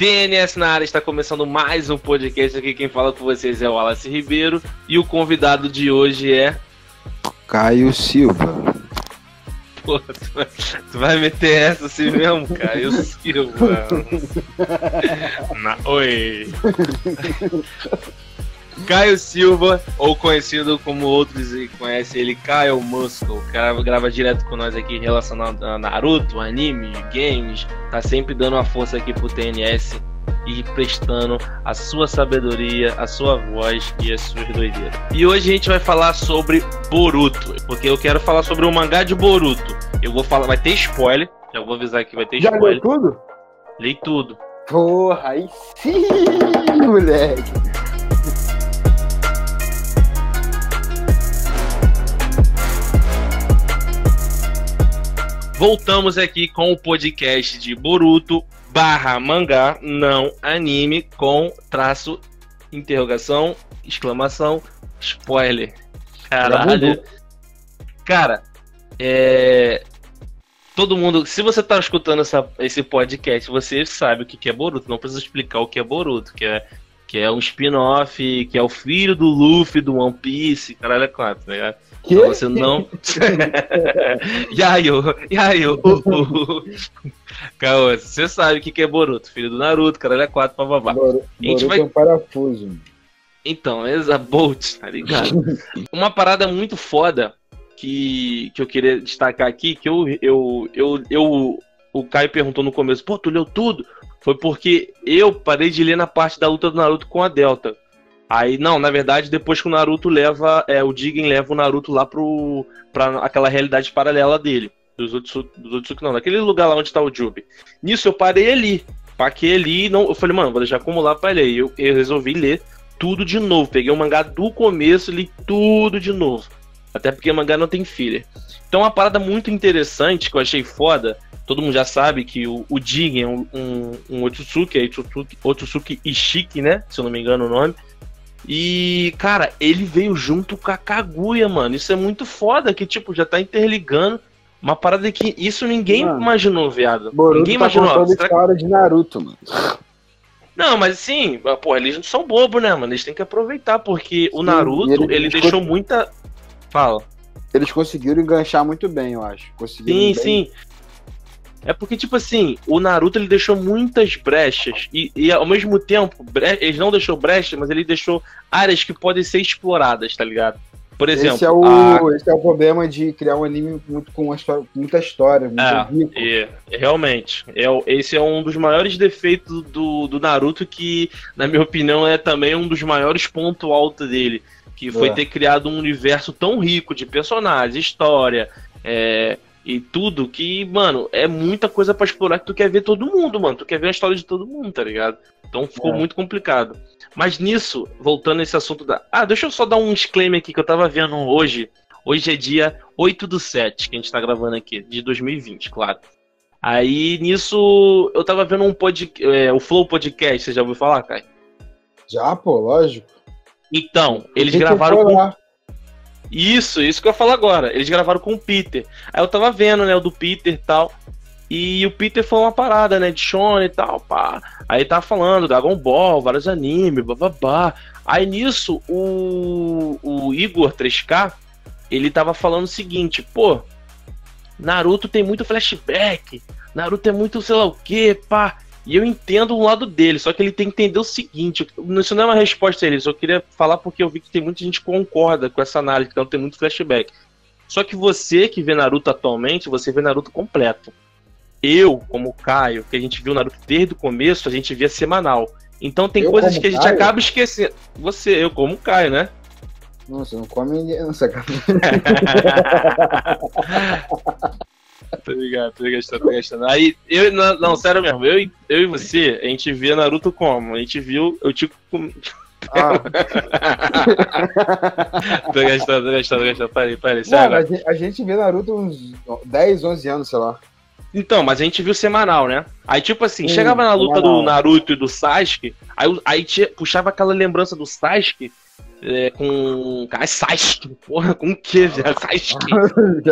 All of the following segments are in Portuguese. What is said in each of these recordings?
TNS na área está começando mais um podcast aqui. Quem fala com vocês é o Wallace Ribeiro e o convidado de hoje é Caio Silva. Pô, tu vai, tu vai meter essa assim mesmo, Caio Silva. Na, oi. Caio Silva, ou conhecido como outros conhecem ele, Caio Muscle, o cara grava direto com nós aqui relacionado a Naruto, anime, games, tá sempre dando uma força aqui pro TNS e prestando a sua sabedoria, a sua voz e as suas doideiras. E hoje a gente vai falar sobre Boruto, porque eu quero falar sobre o mangá de Boruto. Eu vou falar, vai ter spoiler, já vou avisar que vai ter Já spoiler. leu tudo? Li tudo. Porra, aí sim, moleque. Voltamos aqui com o podcast de Boruto barra mangá, não anime, com traço, interrogação, exclamação, spoiler. Caralho. Cara, é. Todo mundo, se você tá escutando essa, esse podcast, você sabe o que que é Boruto. Não precisa explicar o que é Boruto, que é, que é um spin-off, que é o filho do Luffy do One Piece, caralho, é quatro, tá ligado? Que? Então você não. Yayo, Yayo. Caô, você sabe o que que é Boruto, filho do Naruto, caralho, é quatro, papabá. Boru- A gente Boruto vai- é um parafuso. Então, Exa Bolt, tá ligado? Uma parada muito foda que, que eu queria destacar aqui, que eu, eu, eu, eu. O Caio perguntou no começo, pô, tu leu tudo? Foi porque eu parei de ler na parte da luta do Naruto com a Delta. Aí, não, na verdade, depois que o Naruto leva. É, o Jigen leva o Naruto lá pro. pra aquela realidade paralela dele. Dos Otsuki, dos Otsuki não, naquele lugar lá onde tá o Jubi. Nisso eu parei ali. Paquei ali não. Eu falei, mano, vou deixar acumular pra ler. E eu, eu resolvi ler tudo de novo. Peguei o mangá do começo li tudo de novo. Até porque o mangá não tem filler. Então, uma parada muito interessante que eu achei foda. Todo mundo já sabe que o, o Jigen é um, um, um Otsutsuki, é Otsutsuki Ishiki, né? Se eu não me engano o nome. E, cara, ele veio junto com a Kaguya, mano. Isso é muito foda, que, tipo, já tá interligando. Uma parada que isso ninguém Mano, imaginou, viado. Boruto ninguém tá imaginou. Será história de Naruto, mano. Não, mas sim, pô, eles não são bobos, né, mano? Eles têm que aproveitar, porque o Sim, Naruto, e ele- ele, deixou muita. Fala. Eles conseguiram enganchar muito bem, eu acho. Conseguiram Sim, bem. sim. É porque, tipo assim, o Naruto ele deixou muitas brechas. E, e ao mesmo tempo, ele não deixou brechas, mas ele deixou áreas que podem ser exploradas, tá ligado? Por exemplo, esse, é o, a- esse é o problema de criar um anime muito, com história, muita história, muito É, rico. É, realmente. É, esse é um dos maiores defeitos do, do Naruto, que, na minha opinião, é também um dos maiores pontos altos dele. Que foi É. ter criado um universo tão rico de personagens, história, é, e tudo, que, mano, é muita coisa pra explorar que tu quer ver todo mundo, mano. Tu quer ver a história de todo mundo, tá ligado? Então ficou É. muito complicado. Mas nisso, voltando nesse assunto da. Ah, deixa eu só dar um disclaimer aqui que eu tava vendo hoje. Hoje é dia 8 do 7 que a gente tá gravando aqui, de 2020, claro. Aí nisso eu tava vendo um podcast, o Flow Podcast, você já ouviu falar, Kai? Já, pô, lógico. Então, eles gravaram com. Isso, isso que eu falar agora. Eles gravaram com o Peter. Aí eu tava vendo, né, o do Peter e tal. E o Peter foi uma parada, né, de Shonen e tal, pá. Aí tava falando Dragon Ball, vários animes, bababá. Aí nisso, o, o Igor 3K, ele tava falando o seguinte, pô, Naruto tem muito flashback, Naruto é muito sei lá o que, pá. E eu entendo um lado dele, só que ele tem que entender o seguinte: isso não é uma resposta a ele, eu só queria falar porque eu vi que tem muita gente que concorda com essa análise, que não tem muito flashback. Só que você que vê Naruto atualmente, você vê Naruto completo. Eu, como o Caio, que a gente viu Naruto desde o começo, a gente via semanal. Então tem Eu coisas que a gente Caio? acaba esquecendo. Você, eu como o Caio, né? Você não come ninguém, não, saca? Tô ligado, tô gastando, tô gastando. Aí, eu, não, não, sério mesmo, eu, e- eu e você, a gente via Naruto como? A gente viu, eu com- Ah, Tô gastando, tô gastando, tô gastando. Parei, parei, sério. a gente, a gente vê Naruto uns 10, 11 anos, sei lá. Então, mas a gente viu semanal, né? Aí, tipo assim, Sim, chegava na luta semanal. do Naruto e do Sasuke, aí, aí tinha- puxava aquela lembrança do Sasuke é, com. Cara, Sasuke, porra, com o que, velho? Sasuke.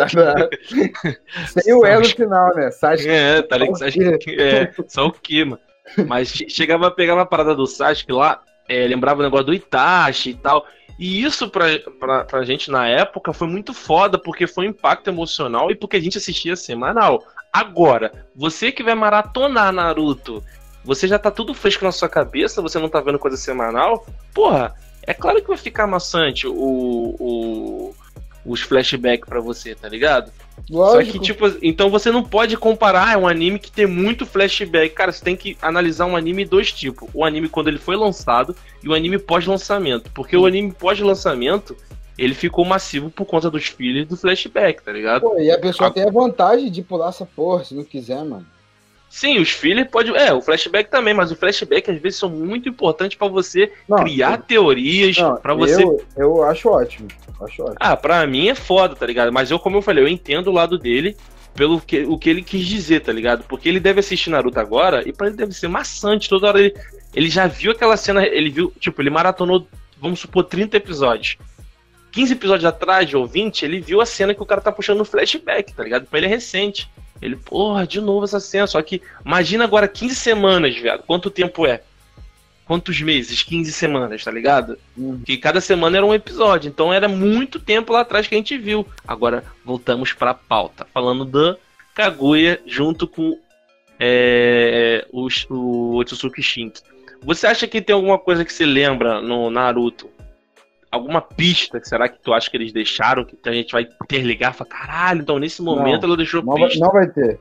Sem o E no final, né? Sasuke. É, tá ligado? Sasuke. É, só o que, mano? Mas che- chegava a pegar uma parada do Sasuke lá, é, lembrava o negócio do Itachi e tal. E isso pra, pra, pra gente na época foi muito foda, porque foi um impacto emocional e porque a gente assistia semanal. Agora, você que vai maratonar Naruto, você já tá tudo fresco na sua cabeça, você não tá vendo coisa semanal, porra, é claro que vai ficar maçante o, o- os flashbacks pra você, tá ligado? Só Lógico. que, tipo, então você não pode comparar um anime que tem muito flashback. Cara, você tem que analisar um anime dois tipos. O anime quando ele foi lançado e o anime pós-lançamento. Porque o anime pós-lançamento, ele ficou massivo por conta dos filhos do flashback, tá ligado? Pô, e a pessoa Ah. tem a vantagem de pular essa porra, se não quiser, mano. Sim, os fillers pode. É, o flashback também, mas o flashback às vezes são muito importantes pra você Não, criar teorias, não, pra você Eu, eu acho ótimo. Acho ótimo. Ah, pra mim é foda, tá ligado? Mas eu, como eu falei, eu entendo o lado dele pelo que, o que ele quis dizer, tá ligado? Porque ele deve assistir Naruto agora e pra ele deve ser maçante toda hora. Ele, ele já viu aquela cena, ele viu, tipo, ele maratonou, vamos supor, 30 episódios. 15 episódios atrás, ou 20, ele viu a cena que o cara tá puxando no flashback, tá ligado? Pra ele é recente. Ele, porra, de novo essa cena. Só que imagina agora 15 semanas, viado. Quanto tempo é? Quantos meses? 15 semanas, tá ligado? Hum. Que cada semana era um episódio. Então era muito tempo lá atrás que a gente viu. Agora voltamos pra pauta. Falando da Kaguya junto com é, o, o Otsutsuki Shinki. Você acha que tem alguma coisa que se lembra no Naruto? Alguma pista que será que tu acha que eles deixaram? Que a gente vai interligar e falar, caralho, então nesse momento ela deixou Não vai, pista. não vai ter.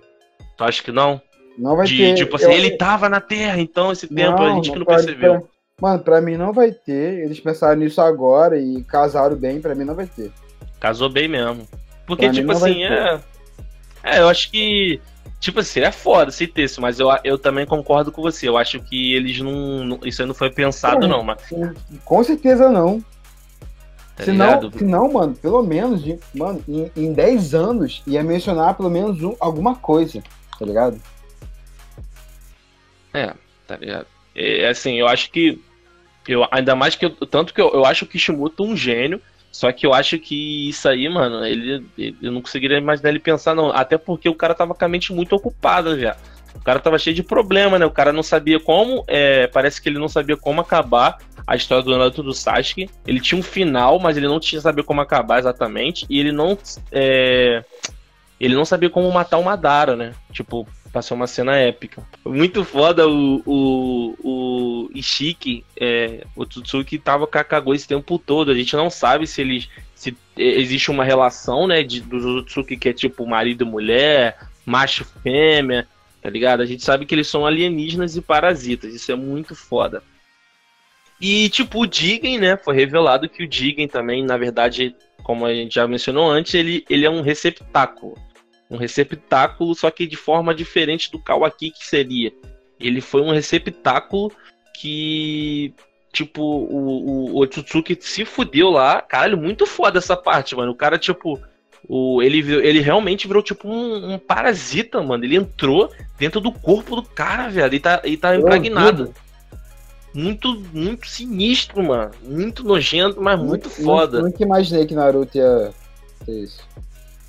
Tu acha que não? Não vai De, ter. tipo assim, Eu- ele tava na Terra, então esse tempo a gente que não percebeu. pra- Mano, pra mim não vai ter. Eles pensaram nisso agora e casaram bem, pra mim não vai ter. Casou bem mesmo. Porque, Pra tipo não vai assim, ter. é. É, eu acho que. Tipo assim, é foda se texto, mas eu, eu também concordo com você. Eu acho que eles não. não- isso aí não foi pensado, Uhum. não, mas. Com certeza não. Tá se, não se não, mano, pelo menos, mano, em, em 10 anos ia mencionar pelo menos um- alguma coisa, tá ligado? Tá ligado? É, assim, eu acho que. Eu, ainda mais que eu. Tanto que eu, eu acho o Kishimoto um gênio. Só que eu acho que isso aí, mano, ele, ele- eu não conseguiria imaginar ele pensar, não. Até porque o cara tava com a mente muito ocupada já. O cara tava cheio de problema, né? O cara não sabia como. é, parece que ele não sabia como acabar a história do Naruto do Sasuke. Ele tinha um final, mas ele não tinha sabia como acabar exatamente. E ele não. é, ele não sabia como matar o Madara, né? Tipo, passou uma cena épica. Muito foda o, o, o Ishiki, é, o Tsutsuki tava com a Kaguya esse tempo todo. A gente não sabe se eles. se existe uma relação, né? De, do Tsutsuki que é tipo marido e mulher, macho e fêmea, tá ligado? A gente sabe que eles são alienígenas e parasitas. Isso é muito foda. E, tipo, o Jigen, né? Foi revelado que o Jigen também, na verdade, como a gente já mencionou antes, ele, ele é um receptáculo. Um receptáculo, só que de forma diferente do Kawaki que seria. Ele foi um receptáculo que, tipo, o, o, o se fudeu lá. Caralho, muito foda essa parte, mano. O cara, tipo, o, ele, ele realmente virou, tipo, um, um parasita, mano. Ele entrou dentro do corpo do cara, velho. E tá, e tá Eu impregnado. Muito, muito sinistro, mano. Muito nojento, mas muito foda. Nunca imaginei que Naruto ia ter isso.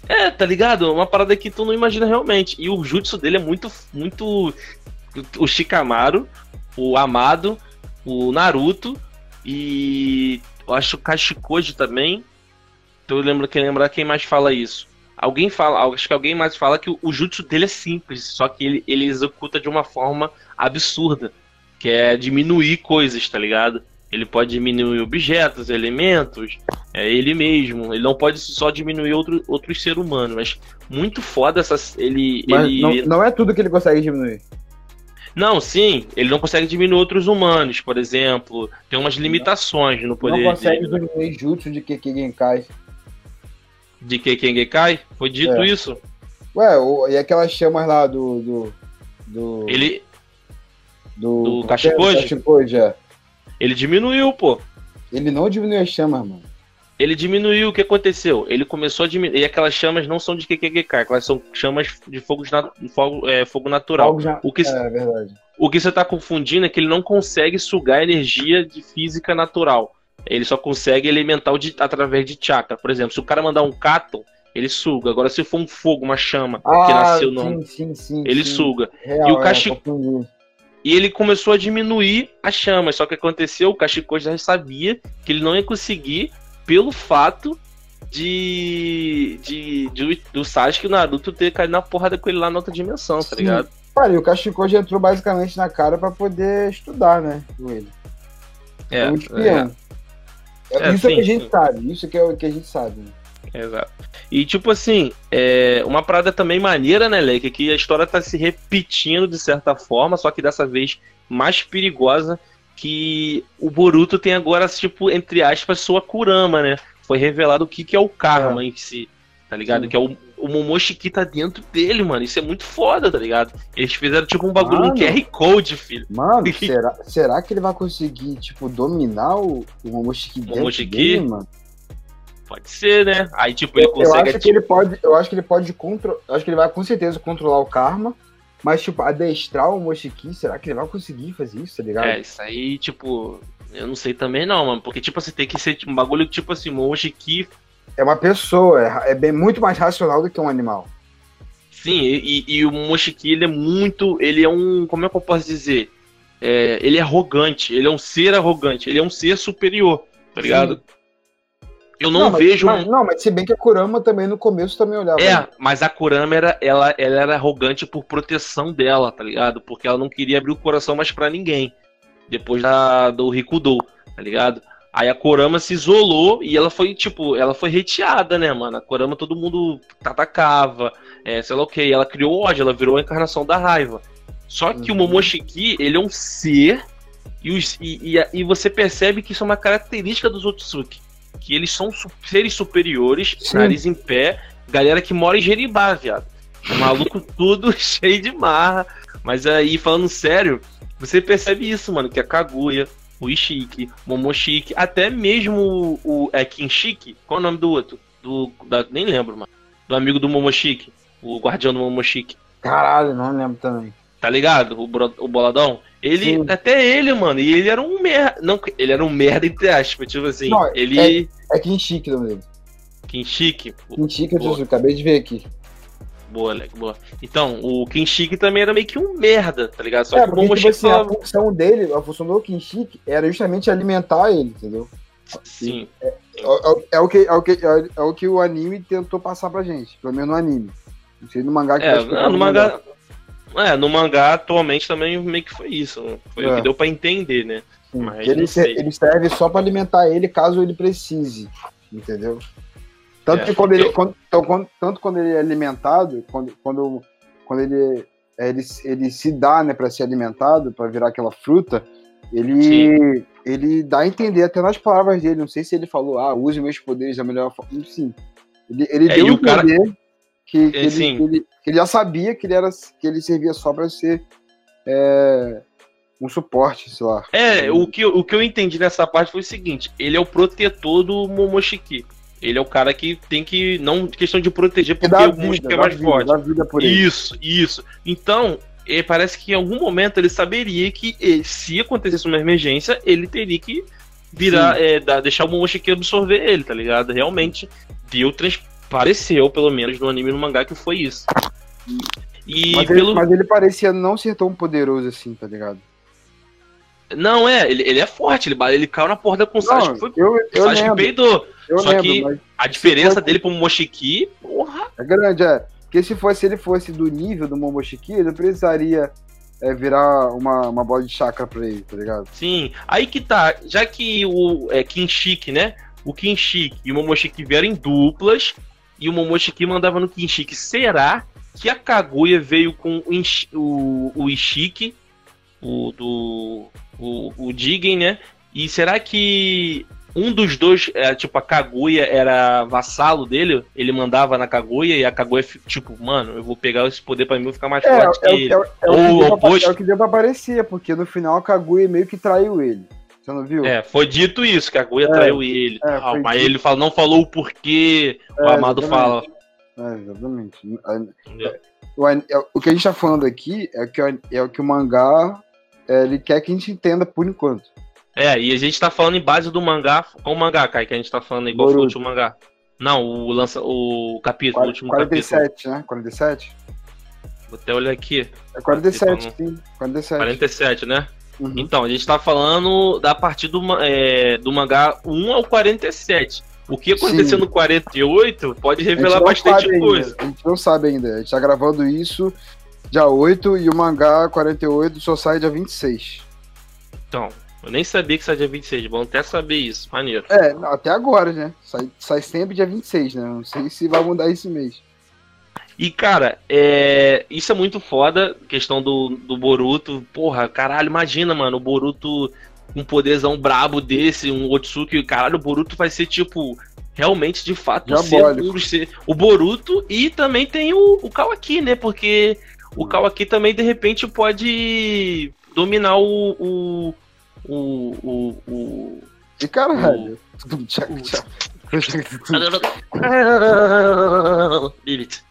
É, tá ligado? Uma parada que tu não imagina realmente. E o jutsu dele é muito. muito o Shikamaru, o Amado, o Naruto e. Eu acho o Kashikoji também. Eu lembro quem lembrar quem mais fala isso. Alguém fala, acho que alguém mais fala que o, o jutsu dele é simples, só que ele, ele executa de uma forma absurda, que é diminuir coisas, tá ligado? Ele pode diminuir objetos, elementos, é ele mesmo. Ele não pode só diminuir outro, outro ser humano, mas muito foda essa. Ele. Ele não, não é tudo que ele consegue diminuir. não, sim, ele não consegue diminuir outros humanos, por exemplo. Tem umas limitações no poder não consegue diminuir jutsu de Keki Genkai. De Kekengekai. Foi dito É. isso. Ué, o- e aquelas chamas lá do. do. do. Ele, do, do é? Kashikoji? É. ele diminuiu, pô. Ele não diminuiu as chamas, mano. Ele diminuiu, o que aconteceu? Ele começou a diminuir. E aquelas chamas não são de Kekengekai, aquelas são chamas de fogo, na- fogo, é, fogo natural. Já... O que, É verdade. o que você tá confundindo é que ele não consegue sugar energia de física natural. Ele só consegue elemental de, através de chakra. Por exemplo, se o cara mandar um cáton, ele suga. Agora, se for um fogo, uma chama, que Ah, nasceu no. sim, sim, sim. Ele sim. suga. Real, E o é, Kashi- confundi. E ele começou a diminuir as chamas. Só que aconteceu, o Kashiko já sabia que ele não ia conseguir pelo fato de, de, de do Sasuke e o Naruto ter caído na porrada com ele lá na outra dimensão, tá ligado? Cara, e o Kashiko já entrou basicamente na cara pra poder estudar, né? Com ele. É, É. É, isso é sim, que a gente sim. sabe. Isso que é o que a gente sabe. né? Exato. E tipo assim, é uma parada também maneira, né, Leque? Que a história tá se repetindo de certa forma, só que dessa vez mais perigosa. Que o Boruto tem agora, tipo, entre aspas, sua Kurama, né? Foi revelado o que, que é o karma em si, tá ligado? Sim. Que é o, o Momoshiki tá dentro dele, mano. Isso é muito foda, tá ligado? Eles fizeram tipo um bagulho, um Mano. QR Code, filho. Mano, será, será que ele vai conseguir, tipo, dominar o, o Momoshiki dentro Momoshiki? dele, mano? Pode ser, né? Aí, tipo, ele Eu consegue. acho que ele pode, eu acho que ele pode controlar, acho que ele vai com certeza controlar o karma, mas tipo, adestrar o Momoshiki, será que ele vai conseguir fazer isso, tá ligado? É, isso aí, tipo, eu não sei também não, mano. Porque, tipo, você tem que ser um bagulho tipo assim, Momoshiki. É uma pessoa, é, é bem muito mais racional do que um animal. Sim, e, e o Momoshiki, ele é muito. Ele é um. Como é que eu posso dizer? É, ele é arrogante, ele é um ser arrogante, ele é um ser superior, tá ligado? Eu não, mas- vejo. mas- não, mas se bem que a Kurama também no começo também olhava. É, mas a Kurama era, ela, ela era arrogante por proteção dela, tá ligado? Porque ela não queria abrir o coração mais pra ninguém. Depois da, do Rikudo, tá ligado? Aí a Kurama se isolou e ela foi, tipo, ela foi reteada, né, mano? A Kurama todo mundo atacava, é, sei lá o que. Ela criou ódio, ela virou a encarnação da raiva. Só que o Uhum. Momoshiki, ele é um ser e, os- e, e, e você percebe que isso é uma característica dos Otsutsuki. Que eles são su- seres superiores, Sim. nariz em pé, galera que mora em Jeribá, viado. Maluco tudo cheio de marra. Mas aí, falando sério, você percebe isso, mano, que a Kaguya, o Ishiki, Momoshiki, até mesmo o, o é, Kinshiki, qual é o nome do outro? Do, da- nem lembro, mano. Do amigo do Momoshiki, o guardião do Momoshiki. Caralho, não lembro também. Tá ligado? O, bro- o boladão. Ele, Sim. até ele, mano, e ele era um merda. Não, ele era um merda, entre aspas. Tipo assim, Não, ele. É Kinshiki o nome dele. Kinshiki. Kinshiki, eu acabei de ver aqui. Boa, Alec, boa. Então, o Kinshiki também era meio que um merda, tá ligado? Só é, que o tipo assim, a falava. função dele, a função do Kinshiki era justamente alimentar ele, entendeu? Sim. É, é- é o que, é, o que, é, é o que o anime tentou passar pra gente, pelo menos no anime. Não sei no mangá que É, tá explicado no mangá. É, no mangá atualmente também meio que foi isso. né? Foi o É. que deu pra entender, né? Sim, mas ele, não ele serve só pra alimentar ele caso ele precise, entendeu? Tanto É, que quando ele, quando- então, quando- tanto quando ele é alimentado, quando, quando, quando ele, é, ele, ele se dá, né, para ser alimentado, para virar aquela fruta, ele, ele dá a entender até nas palavras dele. Não sei se ele falou, ah, use meus poderes da melhor forma. Sim. Ele, ele É, deu a o cara- entender que, que É, ele, ele, ele já sabia que ele, era, que ele servia só para ser é, um suporte, sei lá. É, o que, o que eu entendi nessa parte foi o seguinte: ele é o protetor do Momoshiki. Ele é o cara que tem que. Não questão de proteger, Que porque o vida, é mais vida, forte. Isso, isso. Então, eh, parece que em algum momento ele saberia que eh, se acontecesse uma emergência, ele teria que virar, eh, dar- deixar o Momoshiki absorver ele, tá ligado? Realmente deu transpareceu, pelo menos no anime e no mangá, que foi isso. E Mas, pelo. ele, mas ele parecia não ser tão poderoso assim, tá ligado? Não, é, ele, ele é forte, ele, ele caiu na porta com o Sasuke. Foi, eu, o eu Sasuke lembro, peidou. eu só lembro, que- A diferença dele pro Momoshiki, porra. é grande, é. Porque se fosse ele fosse do nível do Momoshiki, ele precisaria é, virar uma, uma bola de chakra pra ele, tá ligado? Sim, aí que tá, já que o é, Kinshiki, né? O Kinshiki e o Momoshiki vieram em duplas e o Momoshiki mandava no Kinshiki. Será que a Kaguya veio com o, o, o Ishiki, o do o, o Jigen, né? E será que um dos dois, é, tipo, a Kaguya era vassalo dele? Ele mandava na Kaguya e a Kaguya, tipo, mano, eu vou pegar esse poder pra mim e vou ficar mais É, forte é, que o- ele. é, o- é o Ou pra, oposto. é o que deu pra aparecer, porque no final a Kaguya meio que traiu ele. Você não viu? É, foi dito isso, que a Guia É, traiu ele. é, mas dito. ele fala, não falou o porquê. o É, Amado fala. exatamente. É, exatamente. O, o que a gente tá falando aqui é que, o- é o que o mangá ele quer que a gente entenda por enquanto. É, e a gente tá falando em base do mangá. Qual mangá, Kai, que a gente tá falando igual foi o Boruto. último mangá? Não, o, lança, o capítulo, o último capítulo. 47, né? 47? Vou até olhar aqui. É 47, sim. 47. 47, né? Uhum. Então, a gente tá falando da partir do, é, do mangá 1 ao 47. O que aconteceu Sim. no 48 pode revelar bastante sabe ainda, coisa. A gente não sabe ainda. A gente tá gravando isso dia 8 e o mangá 48 só sai dia 26. Então, eu nem sabia que sai dia 26. Bom até saber isso. Maneiro. É, até agora, né? Sai, sai sempre dia 26, né? Não sei se vai mudar esse mês. E, cara, é... isso é muito foda, questão do, do Boruto. Porra, caralho, imagina, mano, o Boruto com um poderzão brabo desse, um Otsuki. Caralho, o Boruto vai ser, tipo, realmente, de fato, ser- O Boruto e também tem o, o Kawaki, né? Porque o Kawaki também, de repente, pode dominar o... o, o, o, o... E caralho. Tchau, tchau. Lilith.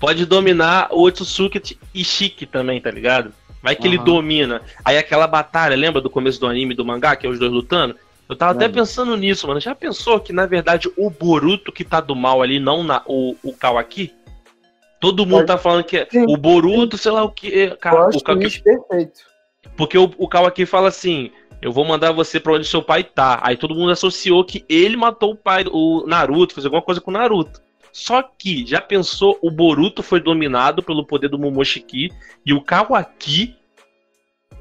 Pode dominar o Otsuki e Shiki também, tá ligado? Vai que ele Aham. domina. Aí aquela batalha, lembra do começo do anime do mangá, que é os dois lutando? Eu tava até pensando nisso, mano. Já pensou que, na verdade, o Boruto que tá do mal ali, não na, o, o Kawaki? Todo mundo Pode- tá falando que é Sim. o Boruto, sei lá o que. Eu Cara, o Kawaki perfeito. porque o, o Kawaki fala assim: eu vou mandar você pra onde seu pai tá. Aí todo mundo associou que ele matou o pai, o Naruto, fez alguma coisa com o Naruto. Só que, já pensou, o Boruto foi dominado pelo poder do Momoshiki e o Kawaki,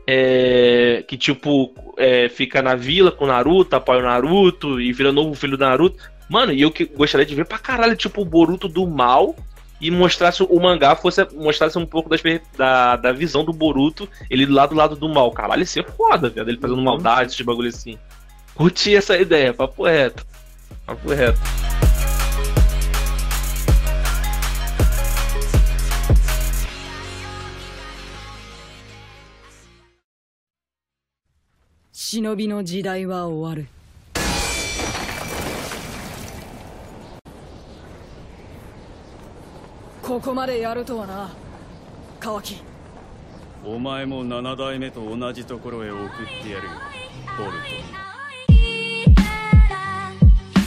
é, que tipo, é, fica na vila com o Naruto, apoia o Naruto e vira novo filho do Naruto. Mano, e eu que gostaria de ver pra caralho, tipo, o Boruto do mal e mostrasse o mangá, fosse mostrasse um pouco das, da, da visão do Boruto, ele lá do lado do mal. Caralho, isso é foda, velho. Ele fazendo uhum. maldade, esse bagulho assim. Curti essa ideia, papo reto. Papo reto. Shinobi no jidai wa owaru. ここまでやるとはなカワキお前も七代目と同じところへ送ってやるよボルト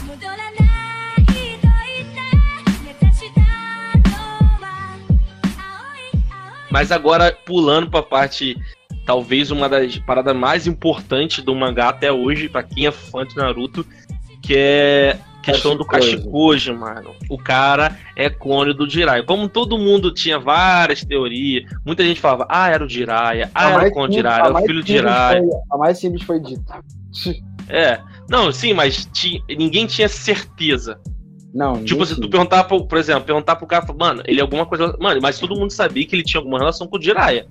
戻らないと言って目指したのは青い青い Mas agora, pulando pra parte, talvez uma das paradas mais importantes do mangá até hoje, pra quem é fã de Naruto, que é a questão do. Kashikoji, mano. O cara é clone do Jiraiya. Como todo mundo tinha várias teorias, muita gente falava, ah, era o Jiraiya, ah, era o clone Jiraiya, era o filho simples Jiraiya. foi- A mais simples foi dita. É. Não, sim, mas ti- ninguém tinha certeza. Não, Tipo, se tu perguntar, pro, por exemplo, perguntar pro cara, mano, ele é alguma coisa. Mano, mas todo mundo sabia que ele tinha alguma relação com o Jiraiya.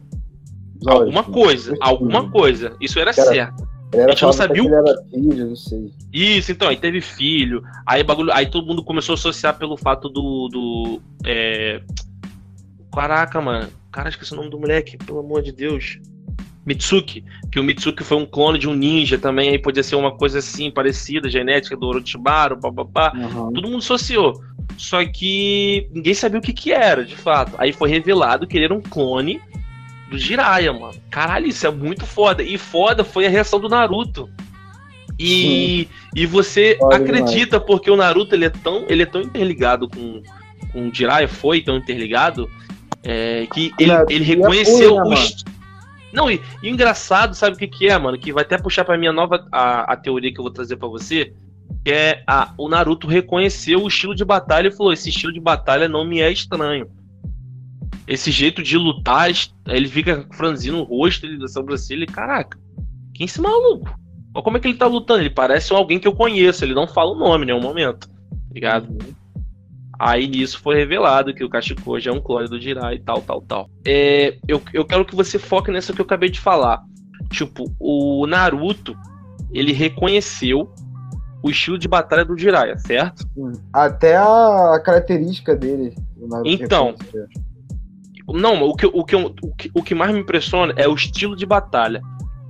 Alguma coisa, alguma coisa. Isso era Cara, certo. A gente não sabia o ele era filho, não sei. Isso, então, aí teve filho. Aí bagulho. Aí todo mundo começou a associar pelo fato do. do é... Caraca, mano. Cara, esqueci o nome do moleque, pelo amor de Deus. Mitsuki. Que o Mitsuki foi um clone de um ninja também. Aí podia ser uma coisa assim, parecida, genética do Orochimaru, papapá. Uhum. Todo mundo associou. Só que ninguém sabia o que que era, de fato. Aí foi revelado que ele era um clone do Jiraiya, mano. Caralho, isso é muito foda. E foda foi a reação do Naruto. E, e você Foda acredita porque o Naruto ele é tão, ele é tão interligado com, com o Jiraiya, foi tão interligado, é, que ele, ele é reconheceu puro, né, os. Não, e, e o engraçado, sabe o que, que é, mano? Que vai até puxar pra minha nova a, a teoria que eu vou trazer pra você. Que é a, o Naruto reconheceu o estilo de batalha e falou: esse estilo de batalha não me é estranho. Esse jeito de lutar, ele fica franzindo o rosto, ele da sobrancelha, e caraca, quem é esse maluco? Olha como é que ele tá lutando, ele parece alguém que eu conheço, ele não fala o nome em nenhum momento, tá ligado? Aí nisso foi revelado que o Kashikoji é um clone do Jiraiya e tal, tal, tal. É, eu, eu quero que você foque nessa que eu acabei de falar. Tipo, o Naruto, ele reconheceu o estilo de batalha do Jiraiya, certo? Até a característica dele. o Naruto Então, reconheceu. Não, o que, o, que, o, que, o que mais me impressiona é o estilo de batalha.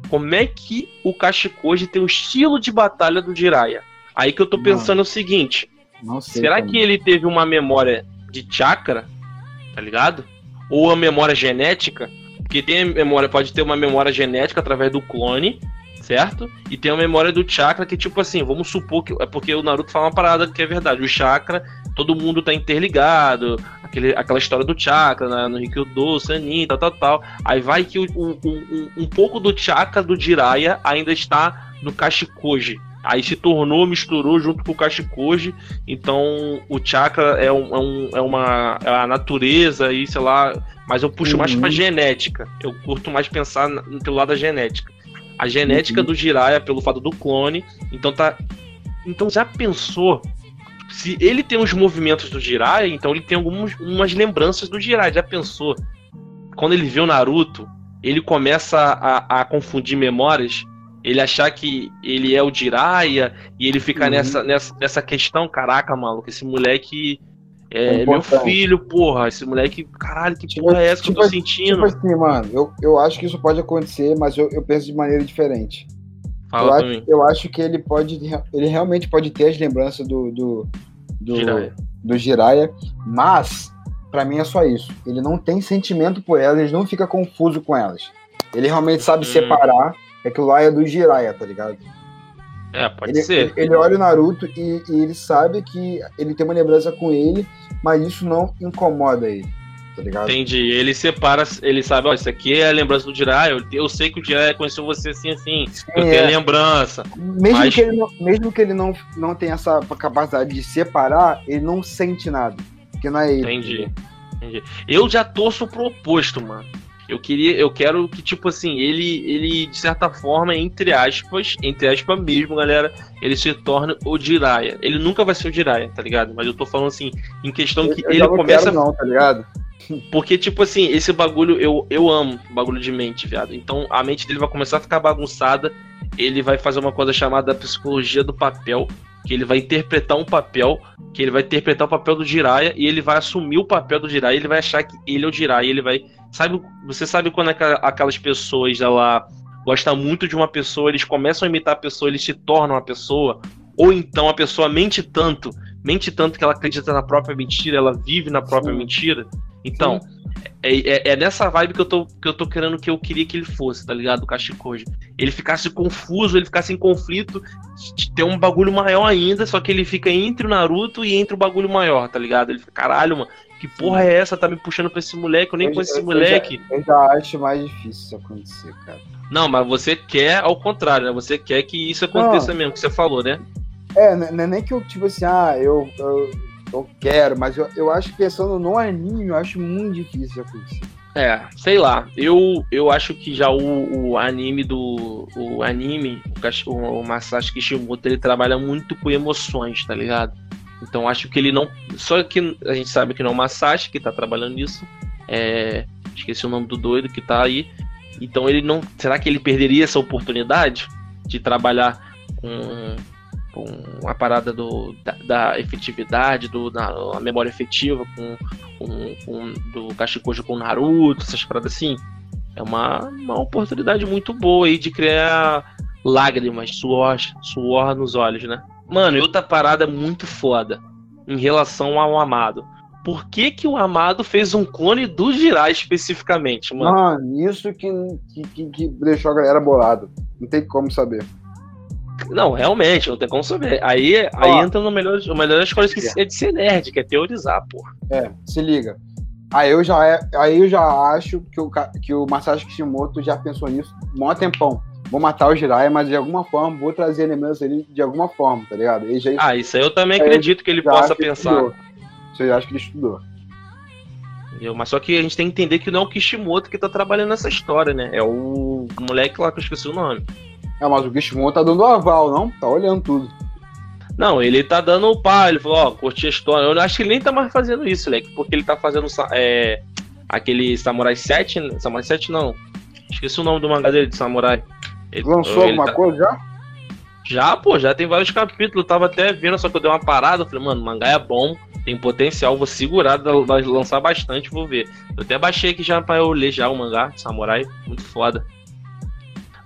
Como é que o Kashikoji tem o estilo de batalha do Jiraiya? Aí que eu tô Não. pensando o seguinte: Não sei. será como. que ele teve uma memória de chakra? Tá ligado? Ou a memória genética? Porque tem memória, pode ter uma memória genética através do clone, certo? E tem a memória do chakra que, tipo assim, vamos supor que. É porque o Naruto fala uma parada que é verdade. O chakra, todo mundo tá interligado. Aquele, aquela história do chakra, né, no Rikkyudo, Sanin, tal, tal, tal. Aí vai que o, o- um, um pouco do chakra do Jiraiya ainda está no Kashikoji. Aí se tornou, misturou junto com o Kashikoji. Então o chakra é, um, é, um- é uma é a natureza e sei lá. Mas eu puxo mais Uhum. pra genética. Eu curto mais pensar pelo lado da genética. A genética Uhum. do Jiraiya pelo fato do clone. Então tá. Então já pensou? Se ele tem os movimentos do Jiraiya, então ele tem algumas umas lembranças do Jiraiya. Já pensou? Quando ele vê o Naruto, ele começa a, a confundir memórias. Ele achar que ele é o Jiraiya e ele fica Uhum. nessa, nessa, nessa questão. Caraca, maluco, esse moleque É é, meu filho, porra. Esse moleque, caralho, que Tipo- porra é essa que eu tô tipo- sentindo? Tipo assim, mano, eu, eu acho que isso pode acontecer, mas eu, eu penso de maneira diferente. Eu acho, eu acho que ele pode. Ele realmente pode ter as lembranças do. do, do do Jiraiya, mas pra mim é só isso. Ele não tem sentimento por elas, ele não fica confuso com elas. Ele realmente sabe Hum. separar que aquilo lá é do Jiraiya, tá ligado? É, pode Ele, ser. ele, ele olha o Naruto e, e ele sabe que ele tem uma lembrança com ele, mas isso não incomoda ele, tá ligado? Entendi. Ele separa, ele sabe, ó, isso aqui é a lembrança do Jiraiya. Eu, eu sei que o Jiraiya conheceu você assim, assim. eu é. tenho lembrança. Mesmo Mas- que ele, não, mesmo que ele não, não tenha essa capacidade de separar, ele não sente nada. Porque não é ele. Entendi. Entendi. Eu já torço pro oposto, mano. Eu queria, eu quero que, tipo assim, ele, ele, de certa forma, entre aspas, entre aspas mesmo, galera, ele se torne o Jiraiya. Ele nunca vai ser o Jiraiya, tá ligado? Mas eu tô falando assim, em questão que Eu ele começa. não, tá ligado? Porque, tipo assim, esse bagulho, eu, eu amo bagulho de mente, viado. Então a mente dele vai começar a ficar bagunçada. Ele vai fazer uma coisa chamada psicologia do papel. Que ele vai interpretar um papel. Que ele vai interpretar o papel do Jiraiya. E ele vai assumir o papel do Jiraiya. Ele vai achar que ele é o Jiraiya. Ele vai. Sabe, você sabe quando aquelas pessoas, ela gosta muito de uma pessoa, eles começam a imitar a pessoa, eles se tornam a pessoa. Ou então a pessoa mente tanto, mente tanto que ela acredita na própria mentira, ela vive na própria Sim. mentira. Então, é, é- é nessa vibe que eu, tô, que eu tô querendo que eu queria que ele fosse, tá ligado? O Kashikoji. Ele ficasse confuso, ele ficasse em conflito, ter um bagulho maior ainda, só que ele fica entre o Naruto e entre o bagulho maior, tá ligado? Ele fica, caralho, mano, que porra é essa? Tá me puxando pra esse moleque, eu nem Eu- conheço esse eu- moleque. Eu já, eu já acho mais difícil isso acontecer, cara. Não, mas você quer ao contrário, né? Você quer que isso aconteça mesmo, que você falou, né? É, não não é nem que eu, tipo assim, ah, eu, eu, eu quero, mas eu, eu acho que pensando no anime, eu acho muito difícil acontecer. É, sei lá. Eu, eu acho que já o, o anime do. O anime, o, o Masashi Kishimoto, ele trabalha muito com emoções, tá ligado? Então acho que ele não. Só que a gente sabe que não é o Masashi que tá trabalhando nisso. É, esqueci o nome do doido que tá aí. Então ele não. Será que ele perderia essa oportunidade de trabalhar com, com a parada do, da, da efetividade, do, da memória efetiva, com, com, com do Kashikoji com Naruto, essas paradas assim? É uma, uma oportunidade muito boa aí de criar lágrimas, suor, suor nos olhos, né? Mano, e outra parada muito foda em relação ao Amado. Por que, que o Amado fez um clone do Jirai especificamente, mano? Mano, isso que, que, que, que deixou a galera bolada. Não tem como saber. Não, realmente, não tem como saber. Aí, aí Ó. entra no melhor, o melhor das coisas que é de ser nerd, que é teorizar, porra. É, se liga. Aí eu já, é- aí eu já acho que o, que o Masashi Kishimoto já pensou nisso mó tempão. Vou matar o Jiraiya, mas de alguma forma vou trazer elementos ali de alguma forma, tá ligado? Já, Ah, isso aí eu também É, acredito que ele possa ele pensar. Isso eu acho que ele estudou. Entendeu? Mas só que a gente tem que entender que não é o Kishimoto que tá trabalhando nessa história, né? É o moleque lá que eu esqueci o nome. É, mas o Kishimoto tá dando aval, não? Tá olhando tudo. Não, ele tá dando o pá, ele falou, ó, curti a história. Eu acho que ele nem tá mais fazendo isso, moleque, porque ele tá fazendo é, aquele Samurai 7, né? Samurai 7 não. Esqueci o nome do mangá dele de Samurai. Ele, Lançou ele alguma tá- coisa já? Já, pô, já tem vários capítulos. Tava até vendo, só que eu dei uma parada. Falei, mano, o mangá é bom, tem potencial, vou segurar, vai lançar bastante, vou ver. Eu até baixei aqui já pra eu ler já o mangá, Samurai, muito foda.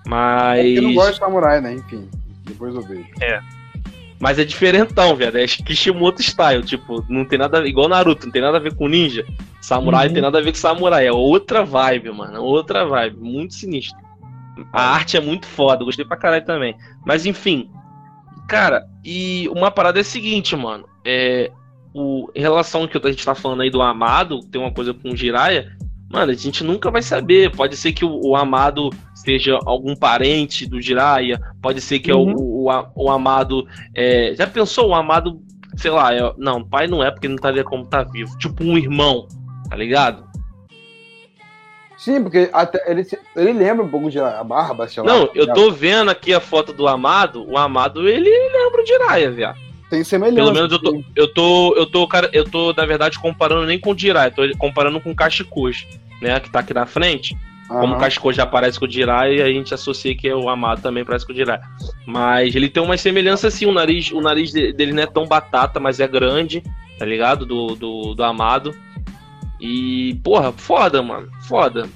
Mas. Eu não gosto de samurai, né? Enfim, depois eu vejo. Mas é diferentão, velho. É Kishimoto style. Tipo, não tem nada a ver. Igual Naruto, não tem nada a ver com ninja. Samurai Uhum. tem nada a ver com samurai. É outra vibe, mano. é Outra vibe. Muito sinistro. A arte é muito foda. Gostei pra caralho também. Mas enfim. Cara, e uma parada é a seguinte, mano. É. o, em relação ao que a gente tá falando aí do Amado, tem uma coisa com o Jiraya, mano, a gente nunca vai saber. Pode ser que o, o Amado seja algum parente do Jiraya, pode ser que Uhum. o, o, a- o Amado. é, já pensou o Amado, sei lá, é- não, pai não é porque não tá vendo como tá vivo. Tipo um irmão, tá ligado? Sim, porque até ele, ele lembra um pouco de a barba, sei lá. Não, tá eu tô vendo aqui a foto do Amado. O Amado, ele lembra o Jiraya, viado. Tem semelhança. Pelo menos eu tô, eu tô, eu tô, cara, eu tô, na verdade, comparando nem com o Jiraiya, tô comparando com o Kashikoji, né, que tá aqui na frente. Como o Aham. Kashikoji aparece com o Jiraiya, a gente associa que é o Amado também parece com o Jiraiya. Mas ele tem uma semelhança assim, o nariz, o nariz de- dele não é tão batata, mas é grande, tá ligado? Do, do, do Amado. E, porra, foda, mano, foda.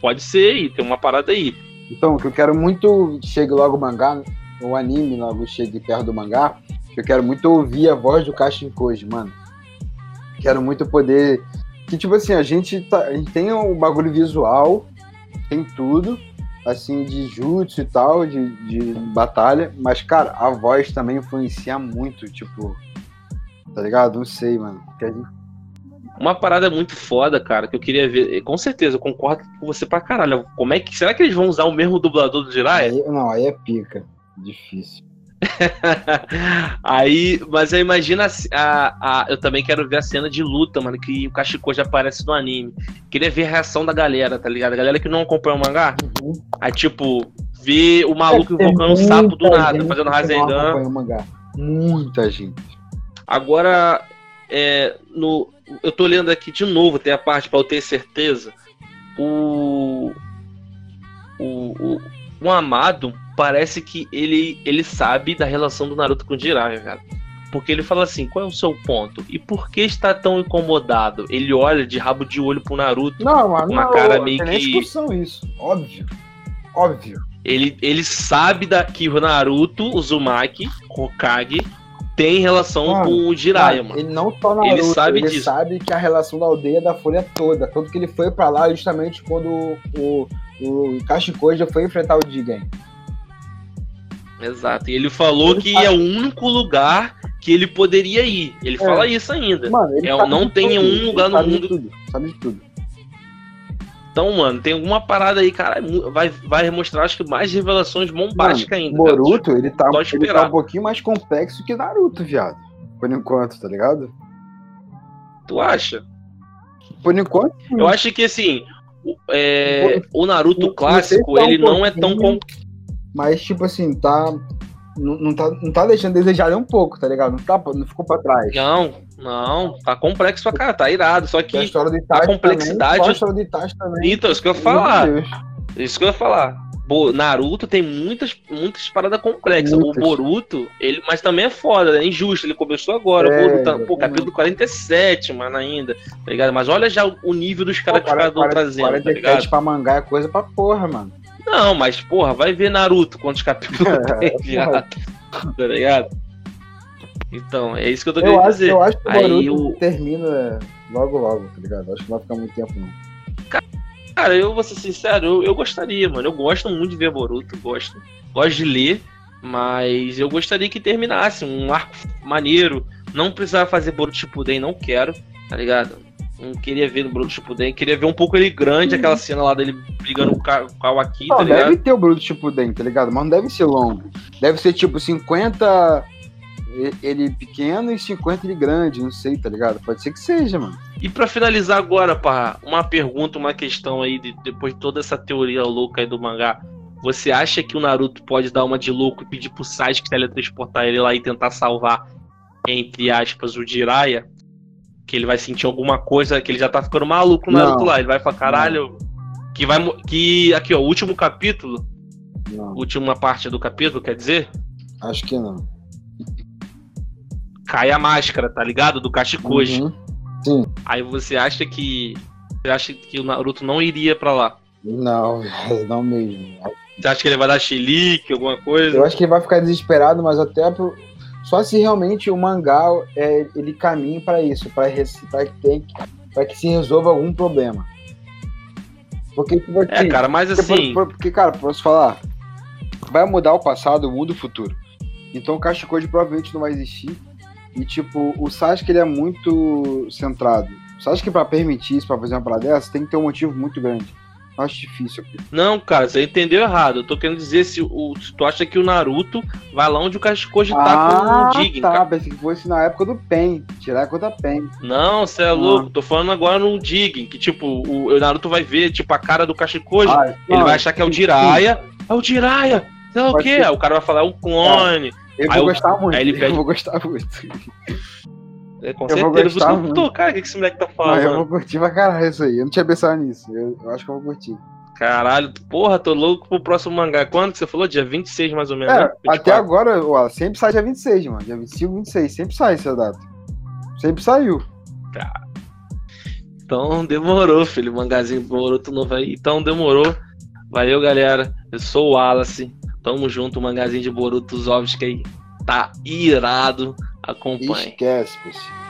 Pode ser aí, tem uma parada aí. Então, o que eu quero muito chegue logo o mangá, o anime logo chegue perto do mangá, que eu quero muito ouvir a voz do Kashin Koji, mano. Quero muito poder. Que tipo assim, a gente, tá, a gente tem o bagulho visual, tem tudo, assim, de jutsu e tal, de, de batalha, mas, cara, a voz também influencia muito, tipo. Tá ligado? Não sei, mano. Uma parada muito foda, cara, que eu queria ver. Com certeza, eu concordo com você pra caralho. Como é que. Será que eles vão usar o mesmo dublador do Jiraiya? não, aí é pica. Difícil. aí, mas aí imagina a, a, a- Eu também quero ver a cena de luta, mano, que o Kashiko já aparece no anime. Queria ver a reação da galera, tá ligado? A galera que não acompanha o mangá. Aí, tipo, ver o maluco invocando um sapo do nada, fazendo Rasengan. Muita gente. Agora, é, no, eu tô lendo aqui de novo, tem a parte pra eu ter certeza. O. O, o, o Amado parece que ele, ele sabe da relação do Naruto com o Jiraiya, cara. Porque ele fala assim: qual é o seu ponto? E por que está tão incomodado? Ele olha de rabo de olho pro Naruto. Não, mano, Uma não, cara meio tem que- discussão isso. Óbvio. Óbvio. Ele, ele sabe da, que o Naruto, o Uzumaki, Hokage, tem relação Mano, com o Jiraiya, mano. Ele não só Naruto, Ele sabe ele disso. sabe que a relação da aldeia é da folha toda. Tanto que ele foi pra lá justamente quando o, o Kashikoji foi enfrentar o Jigen. Exato. E ele falou Ele que é o único lugar que ele poderia ir. Ele fala isso ainda. Mano, ele É, não tem um ele lugar no sabe de mundo- Tudo, sabe de tudo. Então, mano, tem alguma parada aí, cara. Vai, vai mostrar, acho que, mais revelações bombásticas ainda. cara. Boruto, ele tá, ele tá um pouquinho mais complexo que Naruto, viado. Por enquanto, tá ligado? Tu acha? Por enquanto, Eu acho que, assim, o, é, o Naruto clássico, tá ele não é tão. pouquinho. Mas tipo assim, tá. Não, não tá, não tá deixando desejar nem um pouco, tá ligado? Não, tá, não ficou pra trás. Não, não. Tá complexo pra cara, tá irado. Só a que. história do Itachi complexidade- também, a história do Itachi também. Então, isso que eu ia de falar. Isso que eu ia falar. Bo- Naruto tem muitas, muitas paradas complexas. Muitas. O Boruto, ele, mas também é foda, é injusto. Ele começou agora. É, o Boruto, tá- pô, capítulo 47, mano, ainda. Tá ligado? Mas olha já o, nível dos caras que os caras estão trazendo, tá 47 ligado? pra mangá é coisa pra porra, mano. Não, mas, porra, vai ver Naruto quantos capítulos tem, viado. Tá ligado? Então, é isso que eu tô Eu querendo acho, dizer. eu acho que o Aí Boruto o- termina logo, logo, tá ligado? Acho que não vai ficar muito tempo, não. Cara, eu vou ser sincero, eu, eu gostaria, mano. Eu gosto muito de ver Boruto, gosto. Gosto de ler, mas eu gostaria que terminasse um arco maneiro. Não precisava fazer Boruto Shippuden, não quero, tá ligado? Não queria ver no Boruto Shippuden, queria ver um pouco ele grande, aquela cena lá dele brigando com o Kawaki, Não, tá ligado? deve ter o Boruto Shippuden, tá ligado? Mas não deve ser longo. Deve ser tipo 50 e- ele pequeno e 50 ele grande, não sei, tá ligado? Pode ser que seja, mano. E pra finalizar agora, pá, uma pergunta, uma questão aí, de- depois de toda essa teoria louca aí do mangá. Você acha que o Naruto pode dar uma de louco e pedir pro Sasuke teletransportar ele lá e tentar salvar, entre aspas, o Jiraiya? Que ele vai sentir alguma coisa, que ele já tá ficando maluco o Não. Naruto lá. Ele vai falar, caralho. Que vai. Que. Aqui, ó, o último capítulo, Não, última parte do capítulo, quer dizer, acho que não. cai a máscara, tá ligado? Do Kashikoji. Uhum. Aí você acha que. Você acha que o Naruto não iria pra lá? Não, não mesmo. Você acha que ele vai dar chilique, alguma coisa? Eu acho que ele vai ficar desesperado, mas até pro... só se realmente o mangá é, ele caminhe pra isso, pra que, que, se resolva algum problema. Porque, tipo É, assim, cara, mas porque, assim. por- porque, cara, posso falar, vai mudar o passado, muda o futuro. Então o Kashikoji provavelmente não vai existir. E, tipo, o Sasuke, ele é muito centrado. O Sasuke, pra permitir isso, pra fazer uma parada dessa, tem que ter um motivo muito grande. Eu acho difícil. Não, cara, você entendeu errado. Eu tô querendo dizer se, o, se tu acha que o Naruto vai lá onde o Kashikoji tá ah, com o Jigen, tá. cara. Pensei que fosse na época do Pen. Tirar a conta Pen. Não, você é louco. Tô falando agora no Jigen, que tipo, o, o Naruto vai ver, tipo, a cara do Kashikoji. Ah, ele vai achar que é o Jiraiya. É o Jiraiya! Sei lá o quê? ser. O cara vai falar, é um clone. Eu Aí vou eu- gostar muito. aí ele Eu pede- vou gostar muito. É, com Eu vou certeza. Isso gostar eu tô, cara, o que esse moleque tá Mas eu falando? vou curtir pra caralho isso aí. Eu não tinha pensado nisso. Eu, eu acho que eu vou curtir. Caralho, porra, tô louco pro próximo mangá. Quando que você falou? Dia 26 mais ou menos, É, né? até 24. agora, ó, sempre sai dia 26, mano. Dia 25, 26. Sempre sai essa data. Sempre saiu. Então demorou, filho. Mangazinho Boruto novo aí. Então demorou. Valeu, galera. Eu sou o Wallace. Tamo junto, o mangazinho de Boruto Zovski aí. Tá irado. Acompanhe. Esquece, pessoal.